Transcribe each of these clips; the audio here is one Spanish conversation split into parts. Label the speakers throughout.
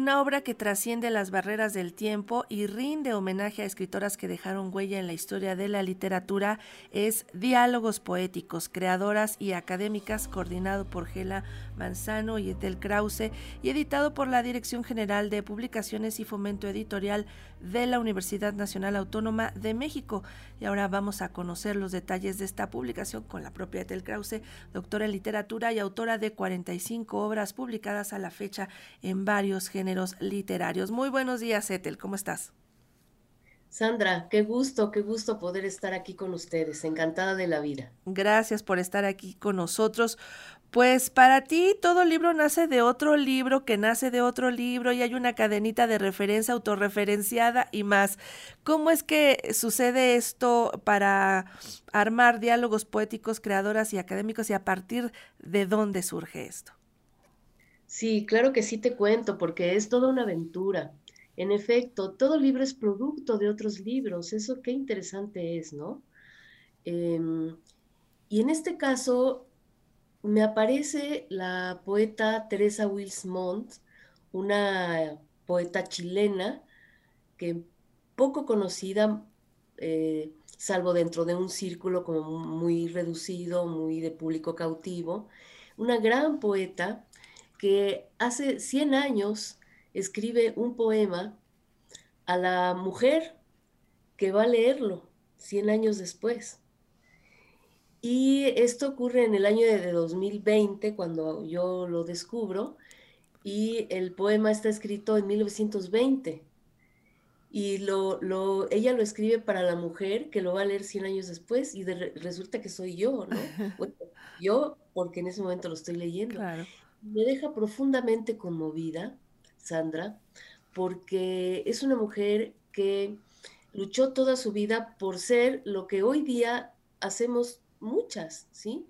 Speaker 1: Una obra que trasciende las barreras del tiempo y rinde homenaje a escritoras que dejaron huella en la historia de la literatura es Diálogos Poéticos, creadoras y académicas, coordinado por Gela Manzano y Etel Krause y editado por la Dirección General de Publicaciones y Fomento Editorial de la Universidad Nacional Autónoma de México. Y ahora vamos a conocer los detalles de esta publicación con la propia Etel Krause, doctora en literatura y autora de 45 obras publicadas a la fecha en varios géneros géneros literarios. Muy buenos días, Ethel, ¿cómo estás?
Speaker 2: Sandra, qué gusto, qué gusto poder estar aquí con ustedes, encantada de la vida.
Speaker 1: Gracias por estar aquí con nosotros. Pues para ti todo libro nace de otro libro que nace de otro libro y hay una cadenita de referencia autorreferenciada y más. ¿Cómo es que sucede esto para armar diálogos poéticos, creadoras y académicos y a partir de dónde surge esto?
Speaker 2: Sí, claro que sí te cuento, porque es toda una aventura. En efecto, todo libro es producto de otros libros. Eso qué interesante es, ¿no? Em, y en este caso, me aparece la poeta Teresa Wilsmont, una poeta chilena que poco conocida, eh, salvo dentro de un círculo como muy reducido, muy de público cautivo, una gran poeta que hace 100 años escribe un poema a la mujer que va a leerlo 100 años después. Y esto ocurre en el año de 2020, cuando yo lo descubro, y el poema está escrito en 1920. Y lo, ella lo escribe para la mujer que lo va a leer 100 años después, y resulta que soy yo, ¿no? yo, porque en ese momento lo estoy leyendo. Claro me deja profundamente conmovida, Sandra, porque es una mujer que luchó toda su vida por ser lo que hoy día hacemos muchas, ¿sí?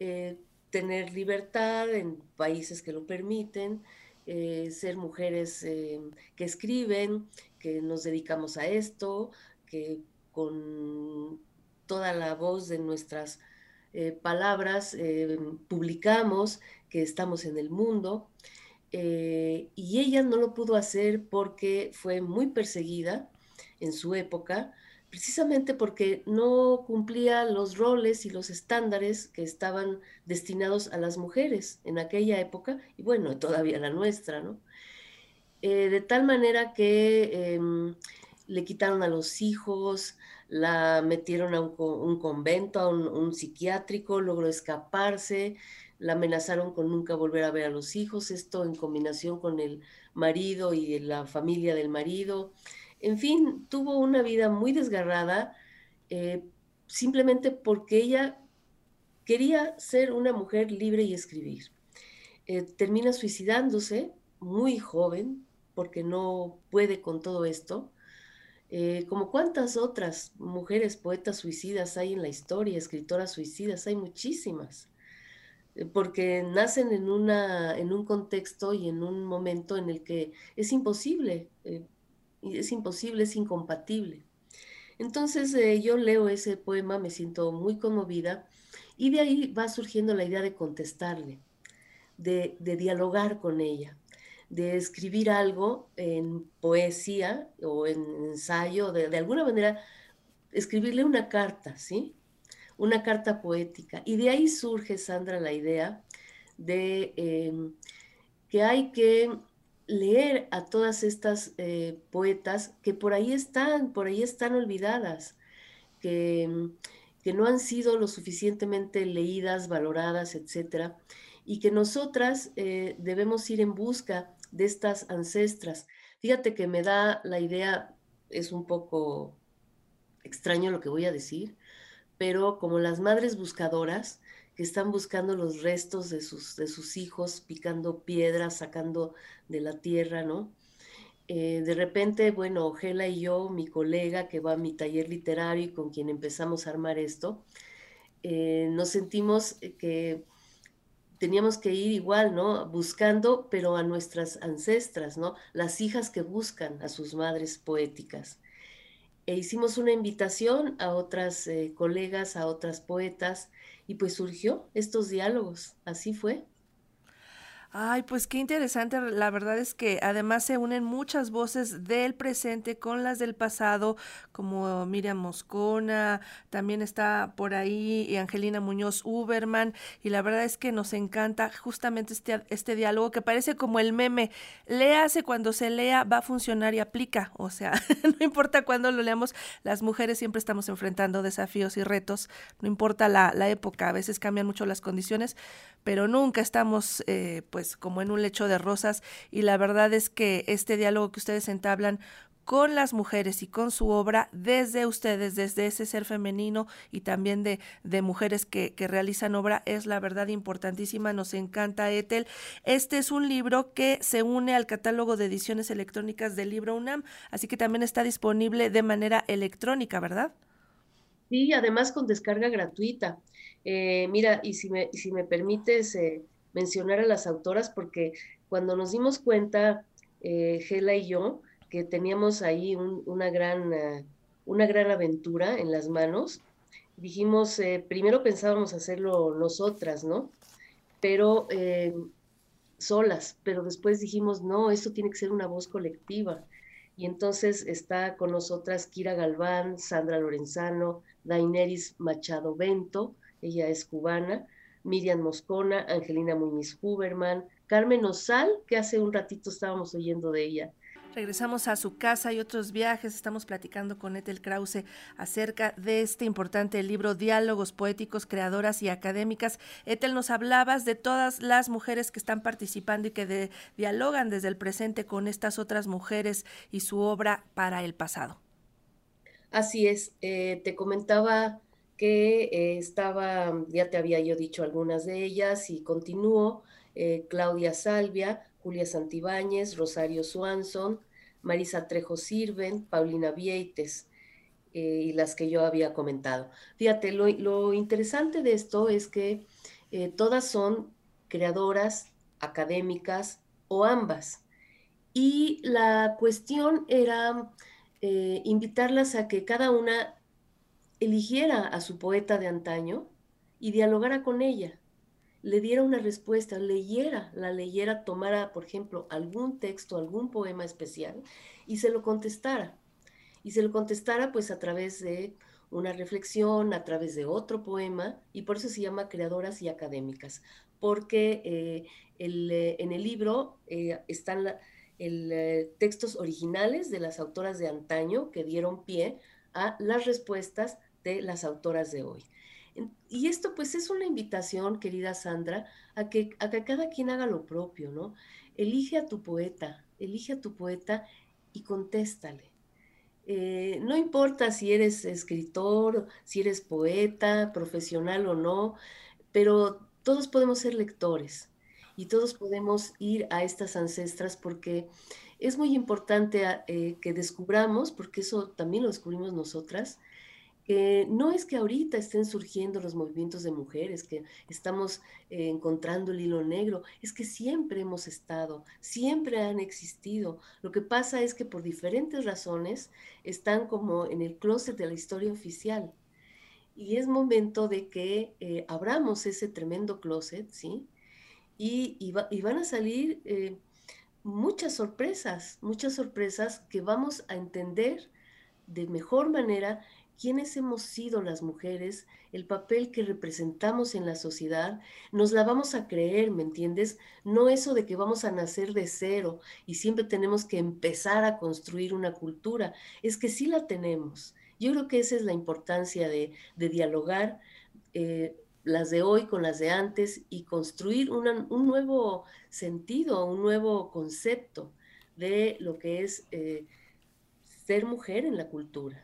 Speaker 2: Eh, tener libertad en países que lo permiten, eh, ser mujeres eh, que escriben, que nos dedicamos a esto, que con toda la voz de nuestras palabras publicamos, que estamos en el mundo. Eh, y ella no lo pudo hacer porque fue muy perseguida en su época, precisamente porque no cumplía los roles y los estándares que estaban destinados a las mujeres en aquella época, y bueno, todavía la nuestra, ¿no? Eh, de tal manera que em, le quitaron a los hijos, la metieron a un, convento, a un, psiquiátrico, logró escaparse, la amenazaron con nunca volver a ver a los hijos, esto en combinación con el marido y la familia del marido. En fin, tuvo una vida muy desgarrada eh, simplemente porque ella quería ser una mujer libre y escribir. Eh, termina suicidándose muy joven porque no puede con todo esto. Eh, como cuántas otras mujeres poetas suicidas hay en la historia, escritoras suicidas, hay muchísimas. Eh, porque nacen en, una, en un contexto y en un momento en el que es imposible, eh, es imposible, es incompatible. Entonces yo leo ese poema, me siento muy conmovida y de ahí va surgiendo la idea de contestarle, de, dialogar con ella, de escribir algo en poesía o en ensayo, de, de alguna manera escribirle una carta, ¿sí? una carta poética. Y de ahí surge, Sandra, la idea de em, que hay que leer a todas estas eh, poetas que por ahí están, por ahí están olvidadas, que, em, que no han sido lo suficientemente leídas, valoradas, etcétera, y que nosotras eh, debemos ir en busca de estas ancestras. Fíjate que me da la idea, es un poco extraño lo que voy a decir, pero como las madres buscadoras que están buscando los restos de sus, de sus hijos, picando piedras, sacando de la tierra, ¿no? Eh, de repente, bueno, Gela y yo, mi colega que va a mi taller literario y con quien empezamos a armar esto, eh, nos sentimos que teníamos que ir igual, ¿no? Buscando, pero a nuestras ancestras, ¿no? Las hijas que buscan a sus madres poéticas e hicimos una invitación a otras eh, colegas, a otras poetas, y pues surgió estos diálogos, así fue.
Speaker 1: Ay, pues qué interesante. La verdad es que además se unen muchas voces del presente con las del pasado, como Miriam Moscona, también está por ahí y Angelina Muñoz Uberman, y la verdad es que nos encanta justamente este, este diálogo que parece como el meme. Léase cuando se lea, va a funcionar y aplica. O sea, no importa cuándo lo leamos, las mujeres siempre estamos enfrentando desafíos y retos, no importa la, la época, a veces cambian mucho las condiciones, pero nunca estamos eh, pues pues, como en un lecho de rosas y la verdad es que este diálogo que ustedes entablan con las mujeres y con su obra desde ustedes, desde ese ser femenino y también de, de mujeres que, que, realizan obra, es la verdad importantísima. Nos encanta, Ethel. Este es un libro que se une al catálogo de ediciones electrónicas del libro UNAM, así que también está disponible de manera electrónica, ¿verdad?
Speaker 2: Sí, además con descarga gratuita. Eh, mira, y si me, si me permites, eh, mencionar a las autoras porque cuando nos dimos cuenta, eh, Gela y yo, que teníamos ahí una, gran, eh, una gran aventura en las manos, dijimos, eh, primero pensábamos hacerlo nosotras, ¿no? Pero solas, pero después dijimos, no, esto tiene que ser una voz colectiva. Y entonces está con nosotras Kira Galván, Sandra Lorenzano, Daineris Machado Bento, ella es cubana, Miriam Moscona, Angelina Muñiz Huberman, Carmen Osal, que hace un ratito estábamos oyendo de ella.
Speaker 1: Regresamos a su casa y otros viajes. Estamos platicando con Ethel Krause acerca de este importante libro Diálogos Poéticos, Creadoras y Académicas. Ethel, nos hablabas de todas las mujeres que están participando y que dialogan desde el presente con estas otras mujeres y su obra para el pasado.
Speaker 2: Así es. Eh, te comentaba que eh, estaba, ya te había yo dicho algunas de ellas y continúo, eh, Claudia Salvia, Julia Santibáñez, Rosario Swanson, Marisa Trejo Sirven, Paulina Vieites eh, y las que yo había comentado. Fíjate, lo, lo interesante de esto es que todas son creadoras, académicas o ambas. Y la cuestión era invitarlas a que cada una eligiera a su poeta de antaño y dialogara con ella, le diera una respuesta, leyera, la leyera, tomara, por ejemplo, algún texto, algún poema especial y se lo contestara. Y se lo contestara pues a través de una reflexión, a través de otro poema, y por eso se llama Creadoras y Académicas, porque eh, eh, en el libro eh, están textos originales de las autoras de antaño que dieron pie a las respuestas de las autoras de hoy. Y esto pues es una invitación, querida Sandra, a que, a que cada quien haga lo propio, ¿no? Elige a tu poeta, elige a tu poeta y contéstale. Eh, no importa si eres escritor, si eres poeta, profesional o no, pero todos podemos ser lectores y todos podemos ir a estas ancestras porque es muy importante eh, que descubramos, porque eso también lo descubrimos nosotras, no es que ahorita estén surgiendo los movimientos de mujeres, que estamos eh, encontrando el hilo negro, es que siempre hemos estado, siempre han existido. Lo que pasa es que por diferentes razones están como en el closet de la historia oficial. Y es momento de que eh, abramos ese tremendo closet, ¿sí? Y, van a salir eh, muchas sorpresas, muchas sorpresas que vamos a entender de mejor manera quiénes hemos sido las mujeres, el papel que representamos en la sociedad, nos la vamos a creer, ¿me entiendes? No eso de que vamos a nacer de cero y siempre tenemos que empezar a construir una cultura, es que sí la tenemos. Yo creo que esa es la importancia de, dialogar eh, las de hoy con las de antes y construir un nuevo sentido, un nuevo concepto de lo que es eh, ser mujer en la cultura.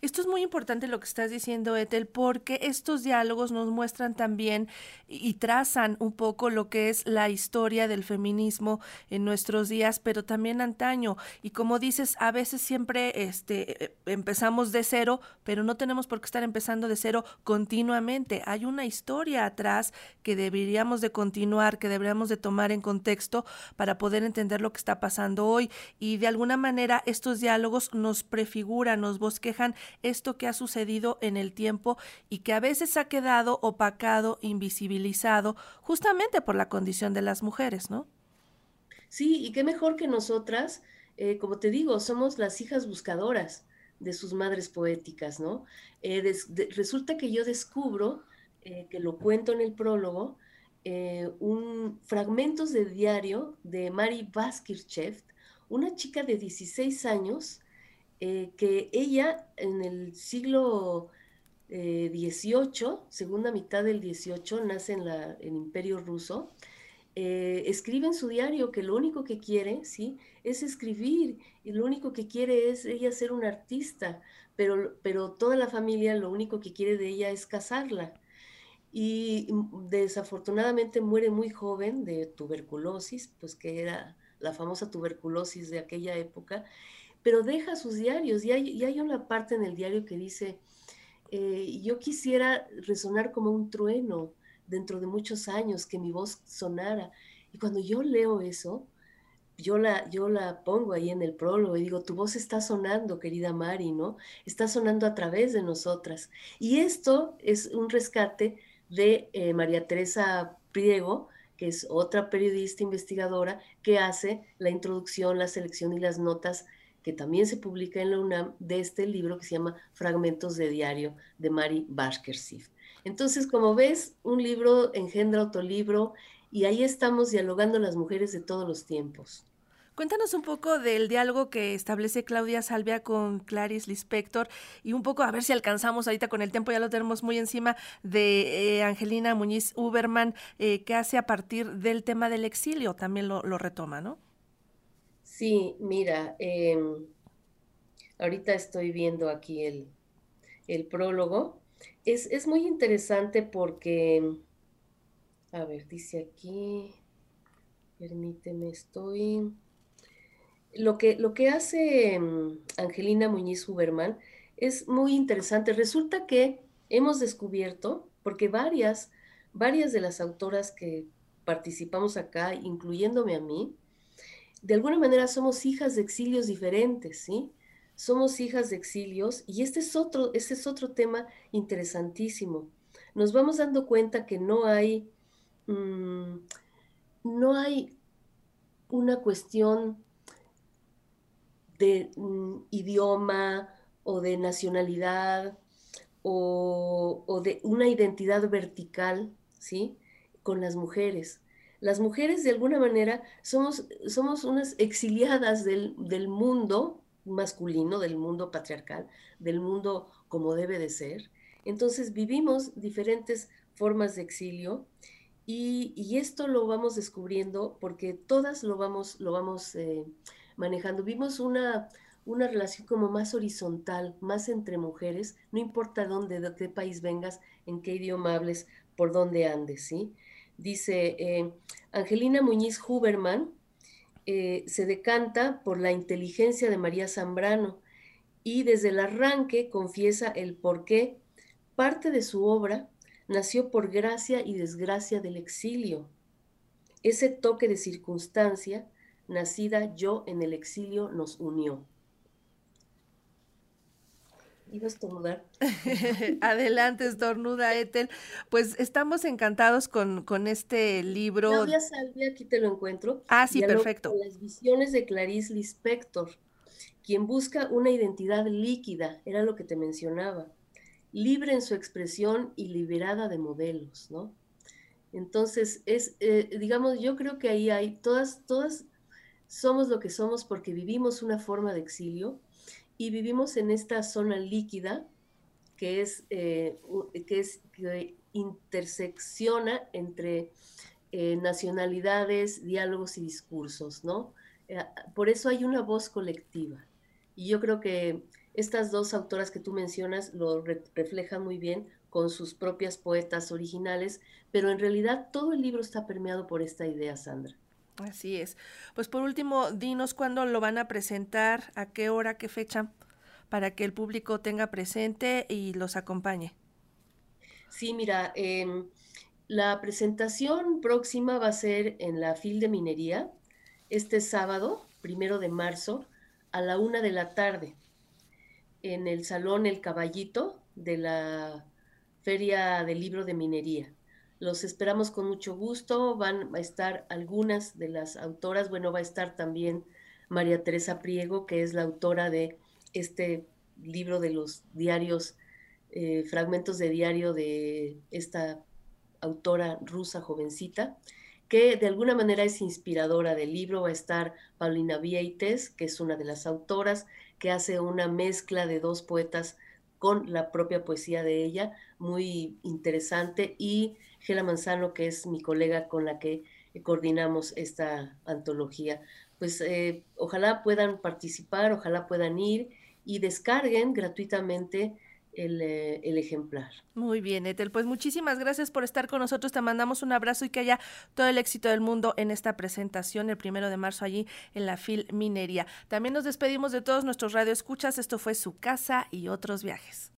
Speaker 1: Esto es muy importante lo que estás diciendo, Ethel, porque estos diálogos nos muestran también y trazan un poco lo que es la historia del feminismo en nuestros días, pero también antaño. Y como dices, a veces siempre este, eh, empezamos de cero, pero no tenemos por qué estar empezando de cero continuamente. Hay una historia atrás que deberíamos de continuar, que deberíamos de tomar en contexto para poder entender lo que está pasando hoy. Y de alguna manera estos diálogos nos prefiguran, nos bosquejan esto que ha sucedido en el tiempo y que a veces ha quedado opacado, invisibilizado, justamente por la condición de las mujeres, ¿no?
Speaker 2: Sí, y qué mejor que nosotras, eh, como te digo, somos las hijas buscadoras de sus madres poéticas, ¿no? Eh, resulta que yo descubro, eh, que lo cuento en el prólogo, un fragmentos de diario de Mari Baskirchev, una chica de 16 años, que ella en el siglo XVIII, segunda mitad del XVIII, nace en el Imperio Ruso, eh, escribe en su diario que lo único que quiere, ¿sí? Es escribir y lo único que quiere es ella ser una artista, pero, pero toda la familia lo único que quiere de ella es casarla. Y desafortunadamente muere muy joven de tuberculosis, pues que era la famosa tuberculosis de aquella época, pero deja sus diarios y hay, hay una parte en el diario que dice, eh, yo quisiera resonar como un trueno, dentro de muchos años que mi voz sonara. Y cuando yo leo eso, yo la, yo la pongo ahí en el prólogo y digo, tu voz está sonando, querida Mari, ¿no? Está sonando a través de nosotras. Y esto es un rescate de eh, María Teresa Priego, que es otra periodista investigadora que hace la introducción, la selección y las notas que también se publica en la UNAM de este libro que se llama Fragmentos de Diario de Mari Bashkersif. Entonces, como ves, un libro engendra otro libro y ahí estamos dialogando las mujeres de todos los tiempos.
Speaker 1: Cuéntanos un poco del diálogo que establece Claudia Salvia con Clarice Lispector y un poco a ver si alcanzamos ahorita con el tiempo, ya lo tenemos muy encima, de eh, Angelina Muñiz Uberman, eh, que hace a partir del tema del exilio, también lo, retoma, ¿no?
Speaker 2: Sí, mira, em, ahorita estoy viendo aquí el, el prólogo es, muy interesante porque, a ver, dice aquí, permíteme, estoy... Lo que, lo que hace mm, Angelina Muñiz Huberman es muy interesante. Resulta que hemos descubierto, porque varias, varias de las autoras que participamos acá, incluyéndome a mí, de alguna manera somos hijas de exilios diferentes, ¿sí? somos hijas de exilios y este es otro, este es otro tema interesantísimo. Nos vamos dando cuenta que no hay, mm, no hay una cuestión de mm, idioma o de nacionalidad o, o, de una identidad vertical, ¿sí? Con las mujeres. Las mujeres de alguna manera somos, somos unas exiliadas del, del mundo, masculino, del mundo patriarcal, del mundo como debe de ser. Entonces vivimos diferentes formas de exilio y, esto lo vamos descubriendo porque todas lo vamos, lo vamos eh, manejando. Vimos una, una relación como más horizontal, más entre mujeres, no importa dónde, de qué país vengas, en qué idioma hables, por dónde andes, ¿sí? Dice eh, Angelina Muñiz Huberman, eh, se decanta por la inteligencia de María Zambrano y desde el arranque confiesa el por qué parte de su obra nació por gracia y desgracia del exilio. Ese toque de circunstancia, nacida yo en el exilio, nos unió. Iba a estornudar.
Speaker 1: Adelante, estornuda, Ethel. Pues estamos encantados con, con este libro.
Speaker 2: Claudia Salvia, aquí te lo encuentro.
Speaker 1: Ah, sí, perfecto.
Speaker 2: Las visiones de Clarice Lispector, quien busca una identidad líquida, era lo que te mencionaba, libre en su expresión y liberada de modelos, ¿no? Entonces, es, eh, digamos, yo creo que ahí hay, todas, todas somos lo que somos porque vivimos una forma de exilio y vivimos en esta zona líquida que es, eh, que, es intersecciona entre eh, nacionalidades, diálogos y discursos, ¿no? Eh, por eso hay una voz colectiva. Y yo creo que estas dos autoras que tú mencionas lo reflejan muy bien con sus propias poetas originales, pero en realidad todo el libro está permeado por esta idea, Sandra.
Speaker 1: Así es. Pues por último, dinos cuándo lo van a presentar, a qué hora, qué fecha, para que el público tenga presente y los acompañe.
Speaker 2: Sí, mira, em, la presentación próxima va a ser en la FIL de Minería, este sábado, primero de marzo, a la una de la tarde. en el Salón El Caballito de la Feria del Libro de Minería. Los esperamos con mucho gusto. Van a estar algunas de las autoras. Bueno, va a estar también María Teresa Priego, que es la autora de este libro de los diarios, eh, fragmentos de diario de esta autora rusa jovencita, que de alguna manera es inspiradora del libro. Va a estar Paulina Vieites, que es una de las autoras, que hace una mezcla de dos poetas con la propia poesía de ella, muy interesante, y Gela Manzano, que es mi colega con la que coordinamos esta antología. Pues eh, ojalá puedan participar, ojalá puedan ir y descarguen gratuitamente eh, el, ejemplar.
Speaker 1: Muy bien, Etel. Pues muchísimas gracias por estar con nosotros. Te mandamos un abrazo y que haya todo el éxito del mundo en esta presentación el primero de marzo allí en la FIL Minería. También nos despedimos de todos nuestros radioescuchas. Esto fue Su Casa y otros viajes.